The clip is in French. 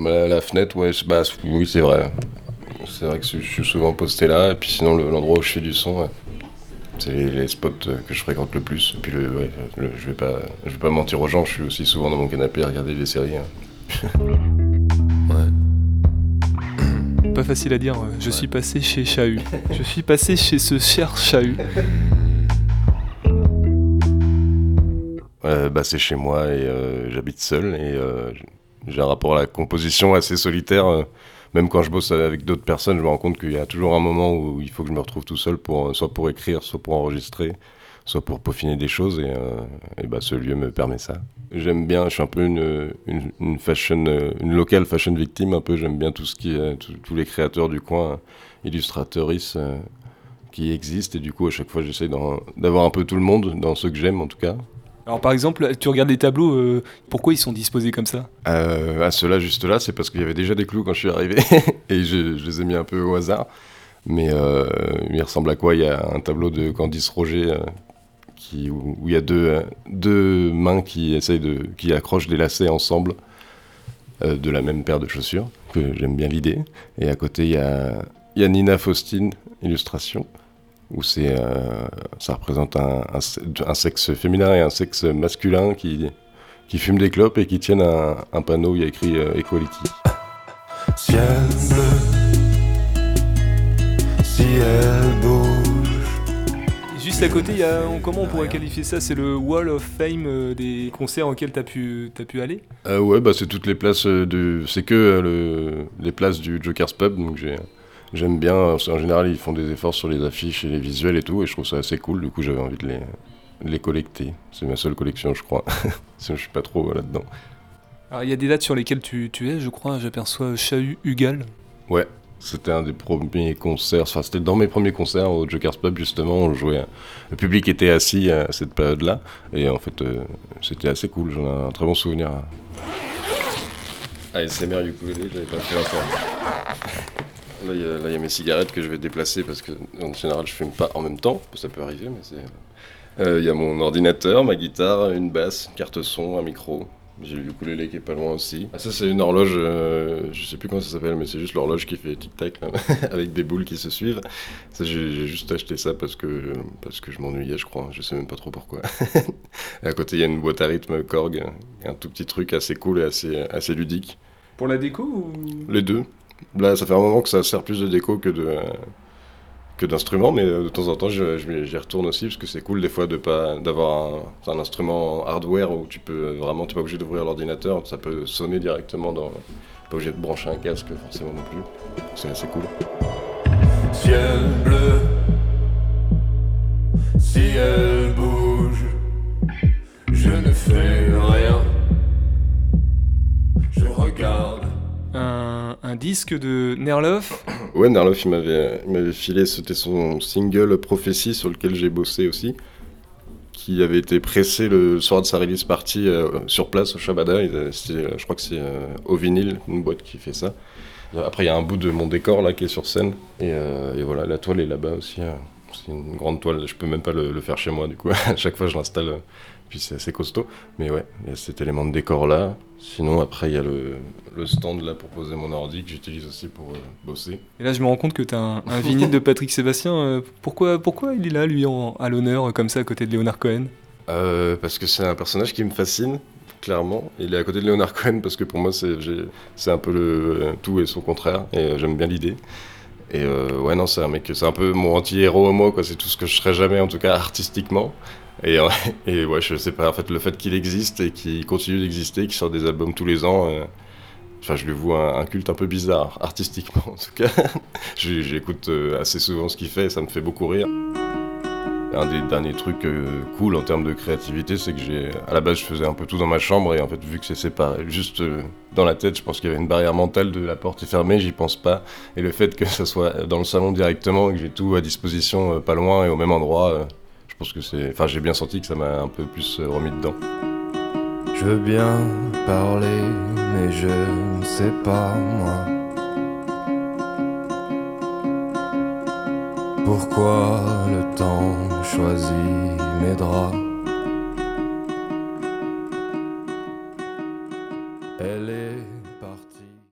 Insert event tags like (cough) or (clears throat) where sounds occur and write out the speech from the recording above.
Bah, la fenêtre, ouais, bah, oui, c'est vrai. C'est vrai que je suis souvent posté là, et puis sinon, l'endroit où je fais du son, c'est les, spots que je fréquente le plus. Et puis, le, je, vais pas, je vais pas mentir aux gens, je suis aussi souvent dans mon canapé à regarder des séries. Hein. (laughs) ouais. (clears throat) Pas facile à dire, je suis passé chez Chahut. je suis passé chez ce cher Chahut. bah, c'est chez moi et euh, j'habite seul et euh, j'ai un rapport à la composition assez solitaire. Euh, même quand je bosse avec d'autres personnes, je me rends compte qu'il y a toujours un moment où il faut que je me retrouve tout seul, pour, soit pour écrire, soit pour enregistrer, soit pour peaufiner des choses et, et bah, ce lieu me permet ça. J'aime bien, je suis un peu une, une, fashion, une locale fashion victime, un peu. J'aime bien tout ce qui tous les créateurs du coin, illustrateuristes qui existent et du coup à chaque fois j'essaie d'avoir un peu tout le monde dans ceux que j'aime en tout cas alors par exemple, tu regardes les tableaux, euh, pourquoi ils sont disposés comme ça euh, À ceux-là, juste là, c'est parce qu'il y avait déjà des clous quand je suis arrivé (laughs) et je, les ai mis un peu au hasard. Mais euh, il ressemble à quoi? Il y a un tableau de Candice Roger où, il y a deux, deux mains qui essayent de, qui accrochent des lacets ensemble de la même paire de chaussures. Que j'aime bien l'idée. Et à côté, il y a, il y a Nina Faustine, illustration où c'est, euh, ça représente un, un, sexe féminin et un sexe masculin qui, qui fument des clopes et qui tiennent un, un panneau où il y a écrit euh, Equality. Ciel bleu, ciel bouge. Juste à côté, il y a, comment on pourrait qualifier ça? C'est le Wall of Fame euh, des concerts auxquels tu as pu, as pu aller? Ouais, bah c'est toutes les places de. C'est que le, les places du Joker's Pub, donc j'ai j'aime bien. En général, ils font des efforts sur les affiches et les visuels et tout, et je trouve ça assez cool. Du coup, j'avais envie de les, les collecter. C'est ma seule collection, je crois. (laughs) je suis pas trop là-dedans. Alors, il y a des dates sur lesquelles tu, tu es, je crois. J'aperçois Chahut Hugal. Ouais, c'était un des premiers concerts. Enfin, c'était dans mes premiers concerts au Joker's Pub, justement. On jouait. Le public était assis à cette période-là. Et en fait, euh, c'était assez cool. J'en ai un très bon souvenir. ASMR ukulélé, j'avais pas fait l'affaire. (laughs) Là, il y, a mes cigarettes que je vais déplacer parce que en général, je fume pas en même temps. Ça peut arriver, mais c'est. Euh, il y a mon ordinateur, ma guitare, une basse, carte son, un micro. J'ai le ukulélé qui est pas loin aussi. Ah, ça, c'est une horloge, euh, je sais plus comment ça s'appelle, mais c'est juste l'horloge qui fait tic-tac, (laughs) avec des boules qui se suivent. Ça, j'ai juste acheté ça parce que, parce que je m'ennuyais, je crois. Je sais même pas trop pourquoi. (laughs) à côté, il y a une boîte à rythme Korg, un tout petit truc assez cool et assez, assez ludique. Pour la déco ou... Les deux. Là, ça fait un moment que ça sert plus de déco que de mais de temps en temps, j'y retourne aussi parce que c'est cool des fois de pas d'avoir un, instrument hardware où tu peux vraiment, pas obligé d'ouvrir l'ordinateur, ça peut sonner directement dans, pas obligé de brancher un casque forcément non plus. C'est assez cool. Disque de Nerloff. Ouais, Nerloff, il m'avait filé, c'était son single Prophétie sur lequel j'ai bossé aussi, qui avait été pressé le soir de sa release party euh, sur place au Shabada. je crois que c'est euh, au vinyle, une boîte qui fait ça. Après, il y a un bout de mon décor là qui est sur scène. Et, euh, voilà, la toile est là-bas aussi. C'est une grande toile, je peux même pas le, le faire chez moi du coup. (laughs) à chaque fois, je l'installe puis c'est assez costaud. Mais ouais, il y a cet élément de décor là. Sinon, après, il y a le, le, stand là pour poser mon ordi que j'utilise aussi pour euh, bosser. Et là, je me rends compte que tu as un, vinyle de Patrick Sébastien. Euh, pourquoi, pourquoi il est là, lui, en, à l'honneur, comme ça, à côté de Leonard Cohen? Euh, Parce que c'est un personnage qui me fascine, clairement. Il est à côté de Leonard Cohen parce que pour moi, c'est un peu le tout et son contraire. Et j'aime bien l'idée. Et ouais, non, c'est un mec, c'est un peu mon anti-héros moi, quoi. C'est tout ce que je serais jamais, en tout cas artistiquement. (laughs) Et, ouais, je sais pas, en fait, le fait qu'il existe et qu'il continue d'exister, qu'il sort des albums tous les ans, euh, enfin, je lui vois un, culte un peu bizarre, artistiquement en tout cas. (laughs) J'écoute euh, assez souvent ce qu'il fait ça me fait beaucoup rire. Un des derniers trucs euh, cool en termes de créativité, c'est que j'ai, à la base, je faisais un peu tout dans ma chambre et en fait, vu que c'est séparé, juste dans la tête, je pense qu'il y avait une barrière mentale de la porte est fermée, j'y pense pas. Et le fait que ça soit dans le salon directement, que j'ai tout à disposition, pas loin et au même endroit, pense que c'est. Enfin, j'ai bien senti que ça m'a un peu plus euh, remis dedans. Je veux bien parler, mais je ne sais pas moi. Pourquoi le temps choisit mes draps